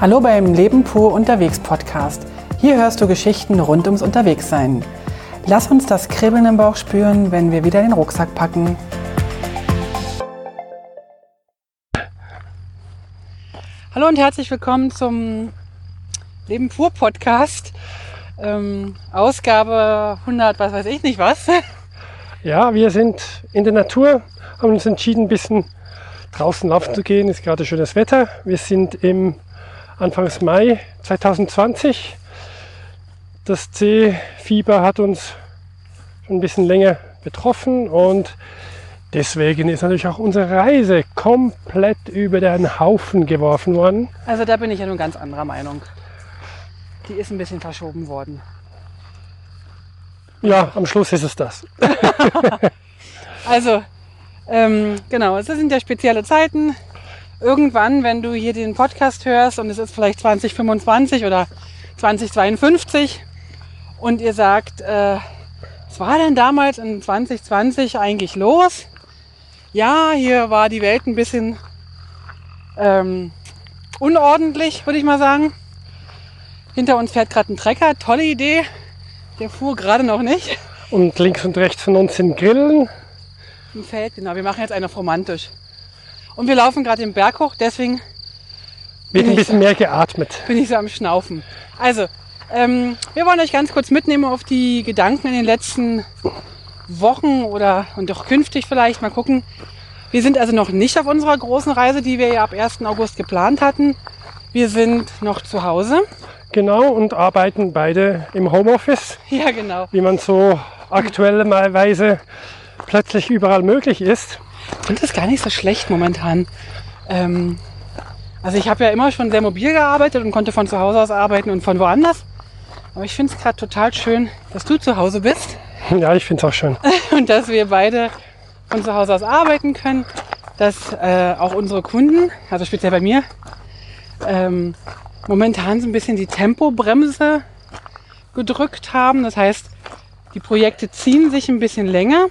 Hallo beim Leben pur unterwegs Podcast. Hier hörst du Geschichten rund ums Unterwegssein. Lass uns das Kribbeln im Bauch spüren, wenn wir wieder den Rucksack packen. Hallo und herzlich willkommen zum Leben pur Podcast. Ähm, Ausgabe 100, was weiß ich nicht was. Ja, wir sind in der Natur, haben uns entschieden, ein bisschen draußen laufen zu gehen. Ist gerade schönes Wetter. Wir sind im Anfangs Mai 2020. Das C-Fieber hat uns schon ein bisschen länger betroffen und deswegen ist natürlich auch unsere Reise komplett über den Haufen geworfen worden. Also da bin ich ja nun ganz anderer Meinung. Die ist ein bisschen verschoben worden. Ja, am Schluss ist es das. Also, ähm, genau, es sind ja spezielle Zeiten. Irgendwann, wenn du hier den Podcast hörst und es ist vielleicht 2025 oder 2052 und ihr sagt, äh, was war denn damals in 2020 eigentlich los? Ja, hier war die Welt ein bisschen ähm, unordentlich, würde ich mal sagen. Hinter uns fährt gerade ein Trecker, tolle Idee. Der fuhr gerade noch nicht. Und links und rechts von uns sind Grillen. Im Feld, genau. Wir machen jetzt einen auf romantisch. Und wir laufen gerade den Berg hoch, deswegen Wird Bin ein ich bisschen mehr geatmet. bin ich so am Schnaufen. Also, ähm, wir wollen euch ganz kurz mitnehmen auf die Gedanken in den letzten Wochen oder und auch künftig vielleicht. Mal gucken. Wir sind also noch nicht auf unserer großen Reise, die wir ja ab 1. August geplant hatten. Wir sind noch zu Hause. Genau, und arbeiten beide im Homeoffice, Ja, genau. wie man so aktuell malweise plötzlich überall möglich ist. Ich finde das gar nicht so schlecht momentan. Ähm, also ich habe ja immer schon sehr mobil gearbeitet und konnte von zu Hause aus arbeiten und von woanders. Aber ich finde es gerade total schön, dass du zu Hause bist Ja, ich finde es auch schön. und dass wir beide von zu Hause aus arbeiten können. Dass äh, auch unsere Kunden, also speziell bei mir, ähm, momentan so ein bisschen die Tempobremse gedrückt haben. Das heißt, die Projekte ziehen sich ein bisschen länger,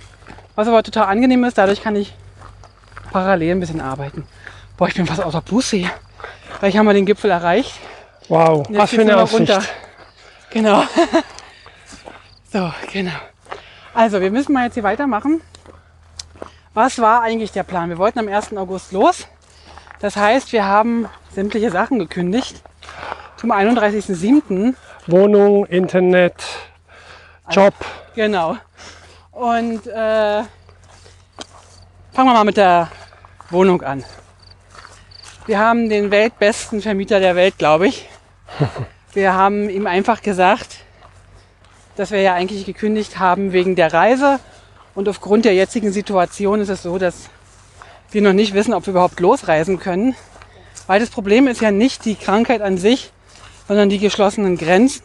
was aber total angenehm ist. Dadurch kann ich parallel ein bisschen arbeiten. Boah, ich bin fast außer Puste hier. Gleich haben wir den Gipfel erreicht. Wow, was für eine Aussicht. runter. Genau. so, genau. Also, wir müssen mal jetzt hier weitermachen. Was war eigentlich der Plan? Wir wollten am 1. August los. Das heißt, wir haben sämtliche Sachen gekündigt. Zum 31.07. Wohnung, Internet, Job. Genau. Und äh, fangen wir mal mit der Wohnung an. Wir haben den weltbesten Vermieter der Welt, glaube ich. Wir haben ihm einfach gesagt, dass wir ja eigentlich gekündigt haben wegen der Reise. Und aufgrund der jetzigen Situation ist es so, dass wir noch nicht wissen, ob wir überhaupt losreisen können. Weil das Problem ist ja nicht die Krankheit an sich, sondern die geschlossenen Grenzen,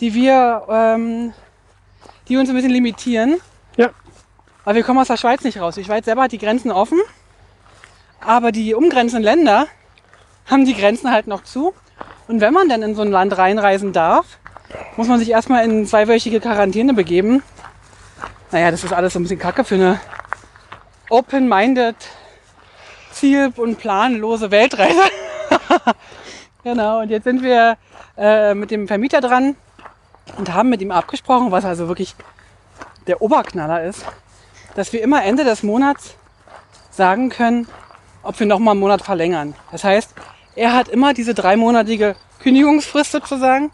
die wir, ähm, die uns ein bisschen limitieren. Weil wir kommen aus der Schweiz nicht raus. Die Schweiz selber hat die Grenzen offen, aber die umgrenzenden Länder haben die Grenzen halt noch zu. Und wenn man dann in so ein Land reinreisen darf, muss man sich erstmal in zweiwöchige Quarantäne begeben. Naja, das ist alles so ein bisschen kacke für eine open-minded, ziel- und planlose Weltreise. genau, und jetzt sind wir äh, mit dem Vermieter dran und haben mit ihm abgesprochen, was also wirklich der Oberknaller ist, dass wir immer Ende des Monats sagen können, ob wir noch mal einen Monat verlängern. Das heißt, er hat immer diese dreimonatige Kündigungsfrist sozusagen.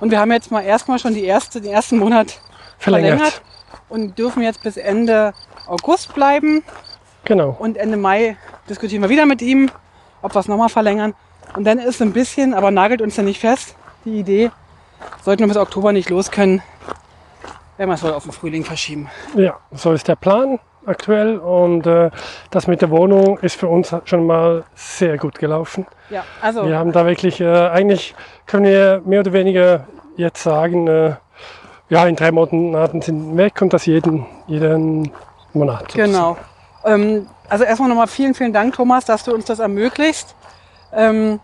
Und wir haben jetzt mal erstmal schon die erste, den ersten Monat verlängert. verlängert und dürfen jetzt bis Ende August bleiben. Genau. Und Ende Mai diskutieren wir wieder mit ihm, ob wir es nochmal verlängern. Und dann ist ein bisschen, aber nagelt uns ja nicht fest, die Idee, sollten wir bis Oktober nicht los können, werden wir es wohl auf den Frühling verschieben. Ja, so ist der Plan aktuell. Und äh, das mit der Wohnung ist für uns schon mal sehr gut gelaufen. Ja, also Wir haben da wirklich, äh, eigentlich können wir mehr oder weniger jetzt sagen, äh, ja, in drei Monaten sind wir weg und das jeden, jeden Monat. sozusagen. Genau. Ähm, also erstmal nochmal vielen, vielen Dank, Thomas, dass du uns das ermöglicht. Ähm,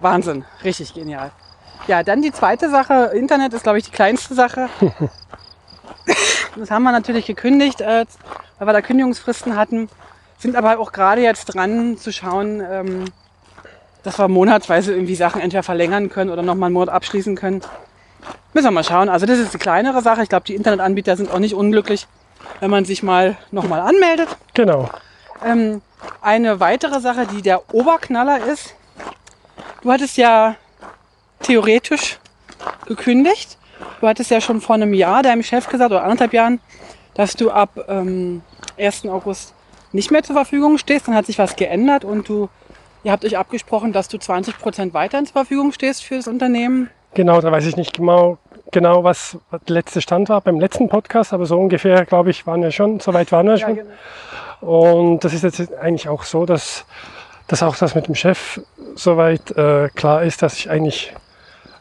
Wahnsinn, richtig genial. Ja, dann die zweite Sache. Internet ist, glaube ich, die kleinste Sache. das haben wir natürlich gekündigt, äh, weil wir da Kündigungsfristen hatten. Sind aber auch gerade jetzt dran zu schauen, ähm, dass wir monatsweise irgendwie Sachen entweder verlängern können oder nochmal einen Monat abschließen können. Müssen wir mal schauen. Also das ist die kleinere Sache. Ich glaube, die Internetanbieter sind auch nicht unglücklich, wenn man sich mal nochmal anmeldet. Genau. Ähm, eine weitere Sache, die der Oberknaller ist. Du hattest ja theoretisch gekündigt. Du hattest ja schon vor einem Jahr deinem Chef gesagt, oder anderthalb Jahren, dass du ab ähm, 1. August nicht mehr zur Verfügung stehst. Dann hat sich was geändert und du, ihr habt euch abgesprochen, dass du 20 Prozent weiterhin zur Verfügung stehst für das Unternehmen. Genau, da weiß ich nicht genau, genau was der letzte Stand war beim letzten Podcast, aber so ungefähr, glaube ich, waren wir schon, soweit waren wir schon. genau. Und das ist jetzt eigentlich auch so, dass, dass auch das mit dem Chef soweit äh, klar ist, dass ich eigentlich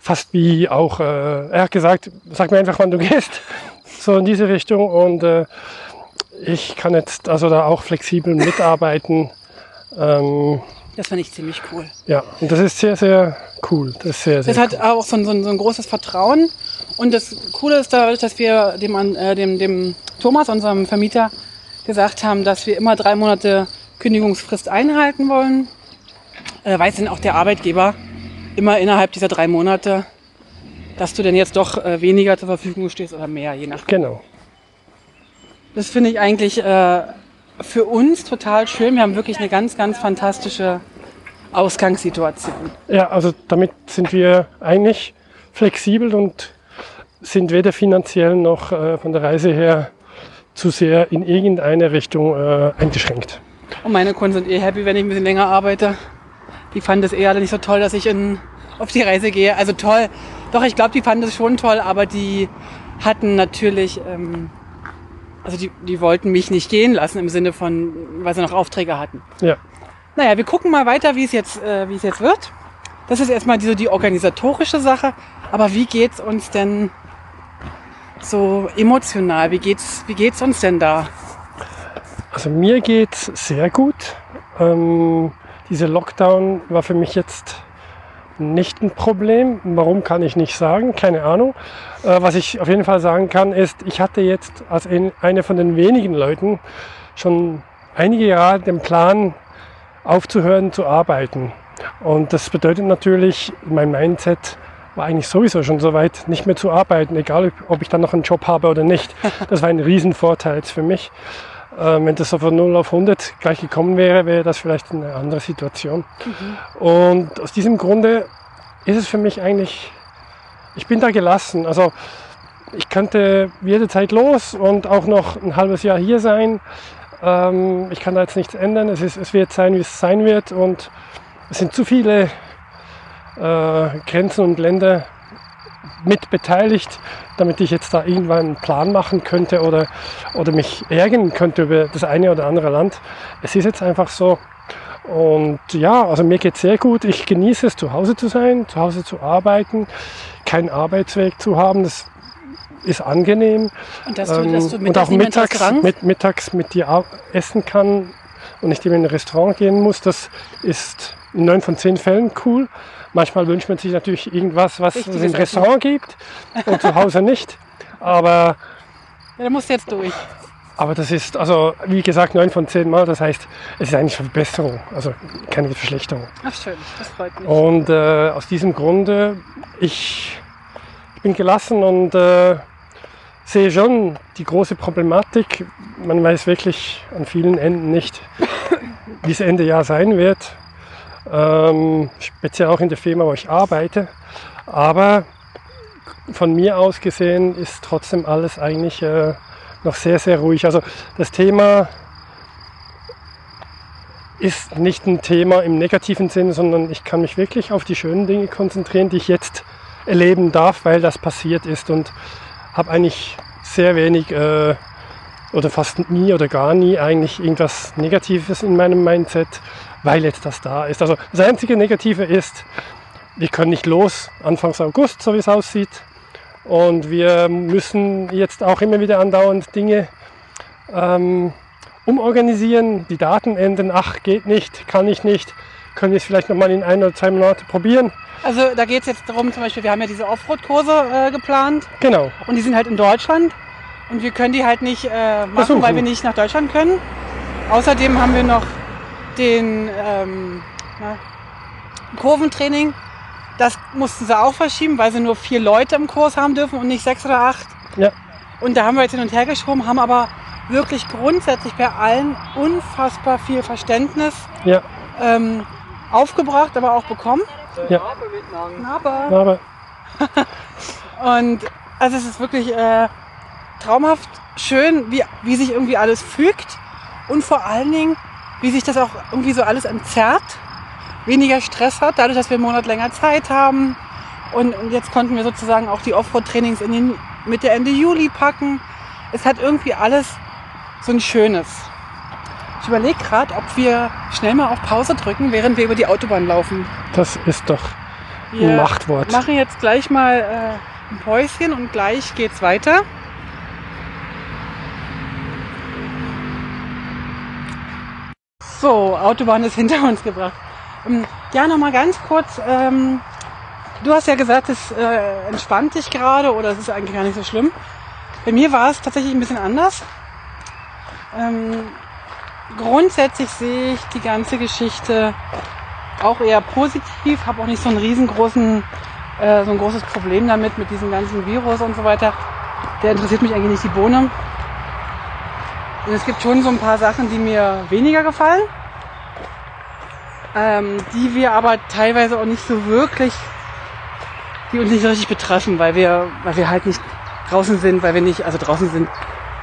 fast wie auch, äh, er hat gesagt, sag mir einfach, wann du gehst, so in diese Richtung. Und äh, ich kann jetzt also da auch flexibel mitarbeiten. Ähm, Das finde ich ziemlich cool. ja, und das ist sehr, sehr cool. Das ist sehr, sehr Das hat auch so ein, so, ein, so ein großes Vertrauen. Und das Coole ist dadurch, dass wir dem, äh, dem, dem Thomas, unserem Vermieter, gesagt haben, dass wir immer drei Monate Kündigungsfrist einhalten wollen. Äh, weiß denn auch der Arbeitgeber immer innerhalb dieser drei Monate, dass du denn jetzt doch äh, weniger zur Verfügung stehst oder mehr, je nach. Genau. Das finde ich eigentlich äh, für uns total schön. Wir haben wirklich eine ganz, ganz fantastische Ausgangssituation. Ja, also damit sind wir eigentlich flexibel und sind weder finanziell noch äh, von der Reise her zu sehr in irgendeine Richtung äh, eingeschränkt. Und meine Kunden sind eh happy, wenn ich ein bisschen länger arbeite. Die fanden es eher nicht so toll, dass ich in, auf die Reise gehe. Also toll. Doch, ich glaube, die fanden es schon toll, aber die hatten natürlich, ähm, also die, die wollten mich nicht gehen lassen im Sinne von, weil sie noch Aufträge hatten. Ja, Naja, wir gucken mal weiter, wie es jetzt, äh, wie es jetzt wird. Das ist erstmal die, so die organisatorische Sache. Aber wie geht's uns denn so emotional? Wie geht's, wie geht's uns denn da? also mir geht's sehr gut. Ähm, dieser Lockdown war für mich jetzt nicht ein Problem. Warum kann ich nicht sagen? Keine Ahnung. Äh, was ich auf jeden Fall sagen kann, ist, ich hatte jetzt als ein, einer von den wenigen Leuten schon einige Jahre den Plan, aufzuhören zu arbeiten. Und das bedeutet natürlich, mein Mindset war eigentlich sowieso schon so weit, nicht mehr zu arbeiten, egal ob ich dann noch einen Job habe oder nicht. Das war ein Riesenvorteil für mich. Ähm, wenn das so von 0 auf 100 gleich gekommen wäre, wäre das vielleicht eine andere Situation. Und aus diesem Grunde ist es für mich eigentlich, ich bin da gelassen. Also ich könnte jederzeit los und auch noch ein halbes Jahr hier sein. Ähm, ich kann da jetzt nichts ändern. Es, ist, es wird sein, wie es sein wird. Und es sind zu viele äh, Grenzen und Länder mit beteiligt, damit ich jetzt da irgendwann einen Plan machen könnte oder, oder mich ärgern könnte über das eine oder andere Land. Es ist jetzt einfach so. Und ja, also mir geht sehr gut. Ich genieße es, zu Hause zu sein, zu Hause zu arbeiten, keinen Arbeitsweg zu haben. Das ist angenehm. Und dass du, dass du Ähm, und auch mittags mit, mittags mit dir essen kann und nicht immer in ein Restaurant gehen muss, das ist in neun von zehn Fällen cool. Manchmal wünscht man sich natürlich irgendwas, was es Richtiges im Restaurant gibt und zu Hause nicht. Aber, Ja, da musst du jetzt durch. aber das ist, also wie gesagt, neun von zehn Mal. Das heißt, es ist eigentlich eine Verbesserung, also keine Verschlechterung. Ach schön, das freut mich. Und äh, aus diesem Grunde, ich, ich bin gelassen und äh, sehe schon die große Problematik. Man weiß wirklich an vielen Enden nicht, wie es Ende Jahr sein wird. Ähm, speziell auch in der Firma, wo ich arbeite. Aber von mir aus gesehen ist trotzdem alles eigentlich äh, noch sehr, sehr ruhig. Also das Thema ist nicht ein Thema im negativen Sinn, sondern ich kann mich wirklich auf die schönen Dinge konzentrieren, die ich jetzt erleben darf, weil das passiert ist und habe eigentlich sehr wenig äh, oder fast nie oder gar nie eigentlich irgendwas Negatives in meinem Mindset, weil jetzt das da ist. Also das einzige Negative ist, wir können nicht los Anfangs August, so wie es aussieht. Und wir müssen jetzt auch immer wieder andauernd Dinge ähm, umorganisieren, die Daten ändern, ach, geht nicht, kann ich nicht, können wir es vielleicht nochmal in ein oder zwei Monate probieren. Also da geht es jetzt darum, zum Beispiel, wir haben ja diese Offroad-Kurse äh, geplant Genau, und die sind halt in Deutschland und wir können die halt nicht äh, machen, weil wir nicht nach Deutschland können. Außerdem haben wir noch den, ähm, na, Kurventraining, das mussten sie auch verschieben, weil sie nur vier Leute im Kurs haben dürfen und nicht sechs oder acht. Ja. Und da haben wir jetzt hin und her geschoben, haben aber wirklich grundsätzlich bei allen unfassbar viel Verständnis Ja. ähm, aufgebracht, aber auch bekommen. Ja. Aber Aber Und also es ist wirklich äh, traumhaft schön, wie, wie sich irgendwie alles fügt und vor allen Dingen, wie sich das auch irgendwie so alles entzerrt, weniger Stress hat, dadurch, dass wir einen Monat länger Zeit haben. Und, jetzt konnten wir sozusagen auch die Offroad-Trainings in den Mitte, Ende Juli packen. Es hat irgendwie alles so ein Schönes. Ich überlege gerade, ob wir schnell mal auf Pause drücken, während wir über die Autobahn laufen. das ist doch Wir ein Machtwort. machen jetzt gleich mal äh, ein Päuschen und gleich geht's weiter. So, Autobahn ist hinter uns gebracht. Ähm, Ja, noch mal ganz kurz. Ähm, du hast ja gesagt, es äh, entspannt dich gerade oder es ist eigentlich gar nicht so schlimm. Bei mir war es tatsächlich ein bisschen anders. Ähm, grundsätzlich sehe ich die ganze Geschichte auch eher positiv, habe auch nicht so einen riesengroßen, äh, so ein großes Problem damit, mit diesem ganzen Virus und so weiter. Der interessiert mich eigentlich nicht die Bohne. Und es gibt schon so ein paar Sachen, die mir weniger gefallen, ähm, die wir aber teilweise auch nicht so wirklich, die uns nicht so richtig betreffen, weil wir, weil wir halt nicht draußen sind, weil wir nicht, also draußen sind,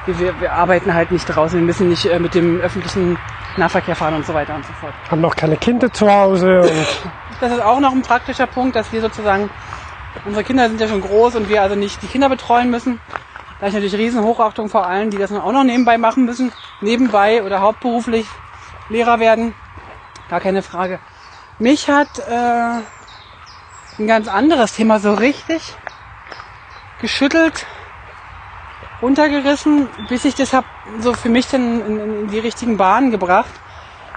wir, wir, arbeiten halt nicht draußen, wir müssen nicht äh, mit dem öffentlichen Nahverkehr fahren und so weiter und so fort. Haben noch keine Kinder zu Hause und Das ist auch noch ein praktischer Punkt, dass wir sozusagen, unsere Kinder sind ja schon groß und wir also nicht die Kinder betreuen müssen. Da ich natürlich riesen Hochachtung vor allen, die das dann auch noch nebenbei machen müssen, nebenbei oder hauptberuflich Lehrer werden. Gar keine Frage. Mich hat äh, ein ganz anderes Thema so richtig geschüttelt, runtergerissen, bis ich das hab so für mich dann in, in, in die richtigen Bahnen gebracht.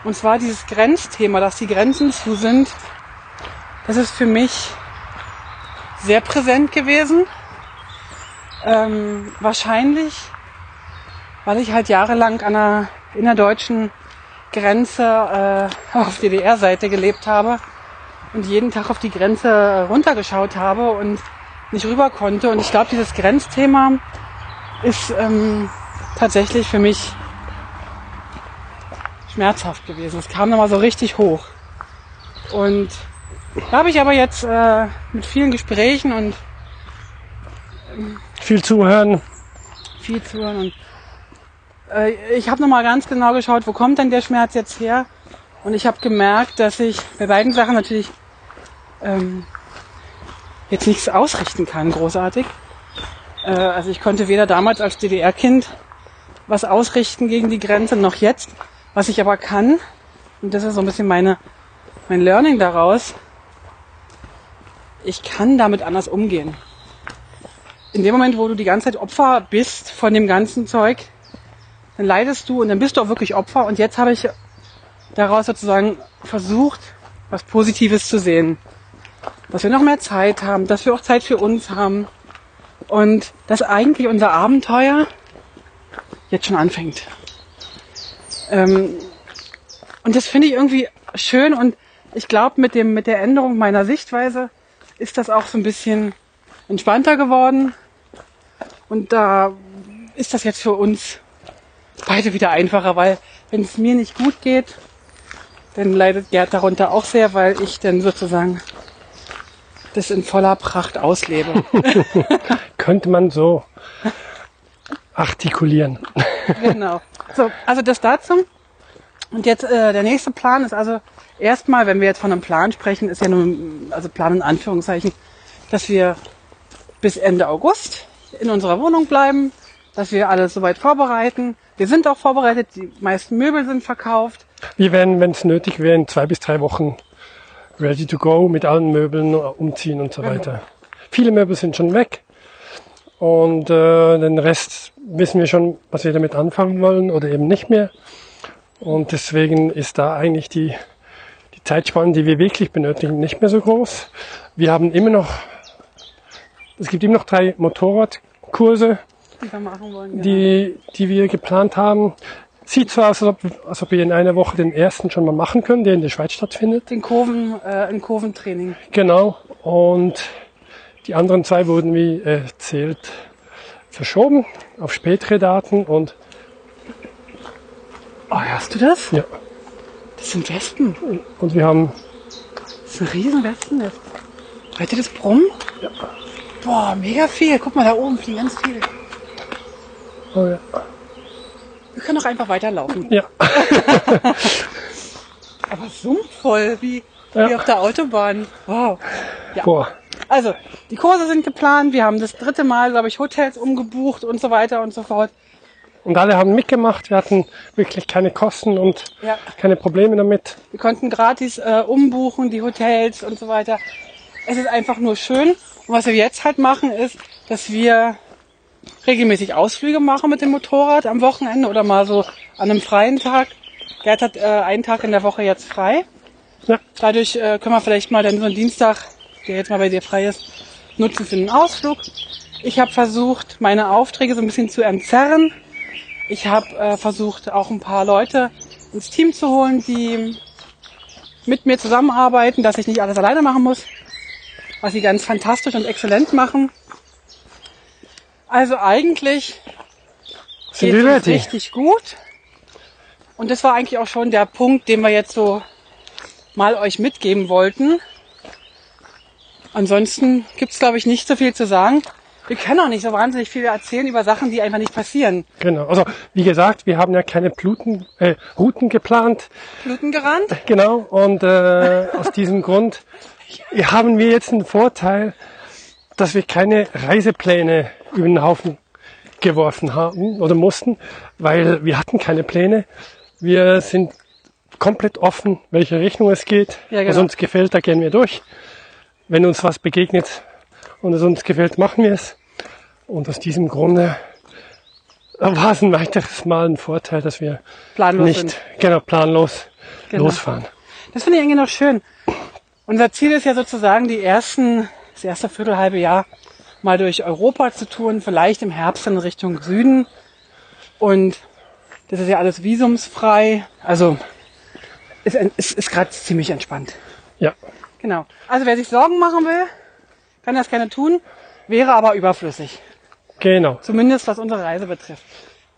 Und zwar dieses Grenzthema, dass die Grenzen zu sind. Das ist für mich sehr präsent gewesen. Ähm, wahrscheinlich, weil ich halt jahrelang an der innerdeutschen Grenze äh, auf DDR-Seite gelebt habe und jeden Tag auf die Grenze runtergeschaut habe und nicht rüber konnte. Und ich glaube, dieses Grenzthema ist ähm, tatsächlich für mich schmerzhaft gewesen. Es kam nochmal so richtig hoch. Und da habe ich aber jetzt äh, mit vielen Gesprächen und viel zuhören. viel zuhören und äh, ich habe nochmal ganz genau geschaut, wo kommt denn der Schmerz jetzt her? Und ich habe gemerkt, dass ich bei beiden Sachen natürlich ähm, jetzt nichts ausrichten kann, großartig. Äh, also ich konnte weder damals als DDR-Kind was ausrichten gegen die Grenze, noch jetzt. Was ich aber kann, und das ist so ein bisschen meine, mein Learning daraus, ich kann damit anders umgehen. In dem Moment, wo du die ganze Zeit Opfer bist von dem ganzen Zeug, dann leidest du und dann bist du auch wirklich Opfer. Und jetzt habe ich daraus sozusagen versucht, was Positives zu sehen. Dass wir noch mehr Zeit haben, dass wir auch Zeit für uns haben. Und dass eigentlich unser Abenteuer jetzt schon anfängt. Ähm, und das finde ich irgendwie schön und ich glaube, mit, dem, mit der Änderung meiner Sichtweise ist das auch so ein bisschen entspannter geworden. Und da ist das jetzt für uns beide wieder einfacher, weil wenn es mir nicht gut geht, dann leidet Gerd darunter auch sehr, weil ich dann sozusagen das in voller Pracht auslebe. Könnte man so artikulieren. genau. So, also das dazu. Und jetzt äh, der nächste Plan ist also erstmal, wenn wir jetzt von einem Plan sprechen, ist ja nur, also Plan in Anführungszeichen, dass wir bis Ende August in unserer Wohnung bleiben, dass wir alles soweit vorbereiten. Wir sind auch vorbereitet, die meisten Möbel sind verkauft. Wir werden, wenn es nötig wäre, in zwei bis drei Wochen ready to go mit allen Möbeln umziehen und so weiter. Viele Möbel sind schon weg und äh, den Rest wissen wir schon, was wir damit anfangen wollen oder eben nicht mehr. Und deswegen ist da eigentlich die, die Zeitspanne, die wir wirklich benötigen, nicht mehr so groß. Wir haben immer noch, es gibt immer noch drei Motorradkurse, Die wir machen wollen. Genau. die, die wir geplant haben. Sieht so aus, als ob, als ob wir in einer Woche den ersten schon mal machen können, der in der Schweiz stattfindet. Den Kurven, äh, ein Kurventraining. Genau. Und die anderen zwei wurden, wie erzählt, verschoben auf spätere Daten und Oh, hörst du das? ja. Das sind Wespen. Und wir haben Das ist ein riesen Wespennest. Hört ihr das Brummen? Ja. Boah, mega viel. Guck mal, da oben fliegen ganz viele. Oh ja, Wir können auch einfach weiterlaufen. ja, Aber sumpfvoll, wie, Ja. wie auf der Autobahn. Wow. Ja. boah, Also, die Kurse sind geplant. Wir haben das dritte Mal, glaube ich, Hotels umgebucht und so weiter und so fort. Und alle haben mitgemacht. Wir hatten wirklich keine Kosten und Ja. keine Probleme damit. Wir konnten gratis äh, umbuchen, die Hotels und so weiter. Es ist einfach nur schön. Und was wir jetzt halt machen, ist, dass wir regelmäßig Ausflüge machen mit dem Motorrad am Wochenende oder mal so an einem freien Tag. Gerd hat äh, einen Tag in der Woche jetzt frei. Ja. Dadurch äh, können wir vielleicht mal dann so einen Dienstag, der jetzt mal bei dir frei ist, nutzen für einen Ausflug. Ich habe versucht, meine Aufträge so ein bisschen zu entzerren. Ich habe äh, versucht, auch ein paar Leute ins Team zu holen, die mit mir zusammenarbeiten, dass ich nicht alles alleine machen muss, was sie ganz fantastisch und exzellent machen. Also eigentlich Sind geht es richtig gut. Und das war eigentlich auch schon der Punkt, den wir jetzt so mal euch mitgeben wollten. Ansonsten gibt's glaube ich, nicht so viel zu sagen. Wir können auch nicht so wahnsinnig viel erzählen über Sachen, die einfach nicht passieren. Genau. Also wie gesagt, wir haben ja keine Pluten, äh, Routen geplant. Bluten gerannt? Genau. Und äh, aus diesem Grund haben wir jetzt einen Vorteil, dass wir keine Reisepläne über den Haufen geworfen haben oder mussten, weil wir hatten keine Pläne. Wir sind komplett offen, welche Richtung es geht. Ja, genau. Was uns gefällt, da gehen wir durch. Wenn uns was begegnet und es uns gefällt, machen wir es. Und aus diesem Grunde war es ein weiteres Mal ein Vorteil, dass wir Planlos nicht sind. genau planlos Genau. losfahren. Das finde ich irgendwie noch schön. Unser Ziel ist ja sozusagen, die ersten, das erste Viertelhalbe Jahr mal durch Europa zu touren, vielleicht im Herbst in Richtung Süden. Und das ist ja alles visumsfrei. Also ist, ist, ist gerade ziemlich entspannt. Ja, Genau. Also wer sich Sorgen machen will, kann das gerne tun, wäre aber überflüssig. genau. Zumindest was unsere Reise betrifft.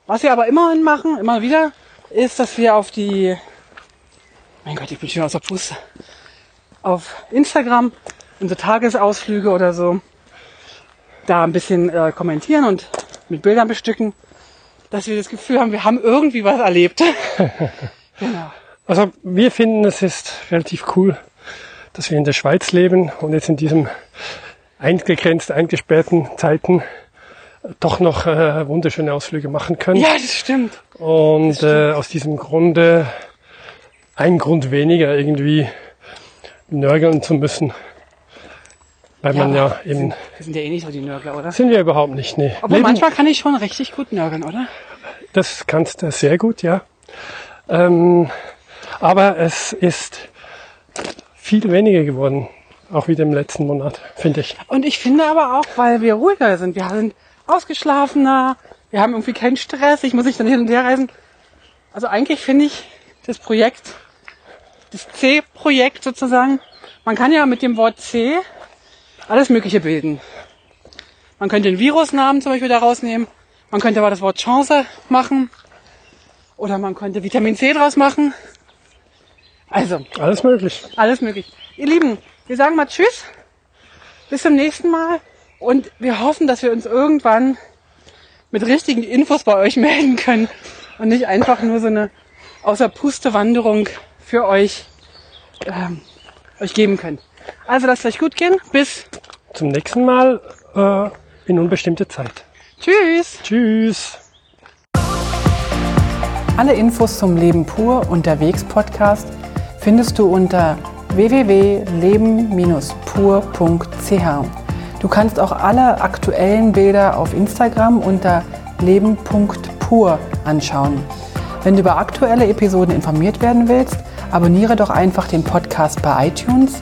Was wir aber immerhin machen, immer wieder, ist, dass wir auf die, mein Gott, ich bin schon aus der Puste, auf Instagram unsere Tagesausflüge oder so, da ein bisschen äh, kommentieren und mit Bildern bestücken, dass wir das Gefühl haben, wir haben irgendwie was erlebt. genau. Also wir finden, es ist relativ cool, dass wir in der Schweiz leben und jetzt in diesem eingegrenzt, eingesperrten Zeiten doch noch äh, wunderschöne Ausflüge machen können. Ja, das stimmt. und äh, aus diesem Grunde ein Grund weniger irgendwie nörgeln zu müssen. Weil man ja aber eben, Wir sind ja eh nicht so die Nörgler, oder? sind wir überhaupt nicht, nee. Obwohl Leben- manchmal kann ich schon richtig gut nörgeln, oder? Das kannst du sehr gut, ja. Ähm, aber es ist viel weniger geworden, auch wieder im letzten Monat, finde ich. Und ich finde aber auch, weil wir ruhiger sind. Wir sind ausgeschlafener, wir haben irgendwie keinen Stress, ich muss nicht dann hin und her reisen. Also eigentlich finde ich das Projekt, das C-Projekt sozusagen, man kann ja mit dem Wort C alles Mögliche bilden. Man könnte den Virusnamen zum Beispiel da rausnehmen, man könnte aber das Wort Chance machen oder man könnte Vitamin C draus machen. Also, Alles möglich. alles möglich. Ihr Lieben, wir sagen mal Tschüss. Bis zum nächsten Mal. Und wir hoffen, dass wir uns irgendwann mit richtigen Infos bei euch melden können und nicht einfach nur so eine außer Puste Wanderung für euch, ähm, euch geben können. Also lasst euch gut gehen. Bis Zum nächsten Mal äh, in unbestimmte Zeit. Tschüss. Tschüss. Alle Infos zum Leben pur unterwegs Podcast findest du unter www.leben-pur.ch. Du kannst auch alle aktuellen Bilder auf Instagram unter leben.pur anschauen. Wenn du über aktuelle Episoden informiert werden willst, abonniere doch einfach den Podcast bei iTunes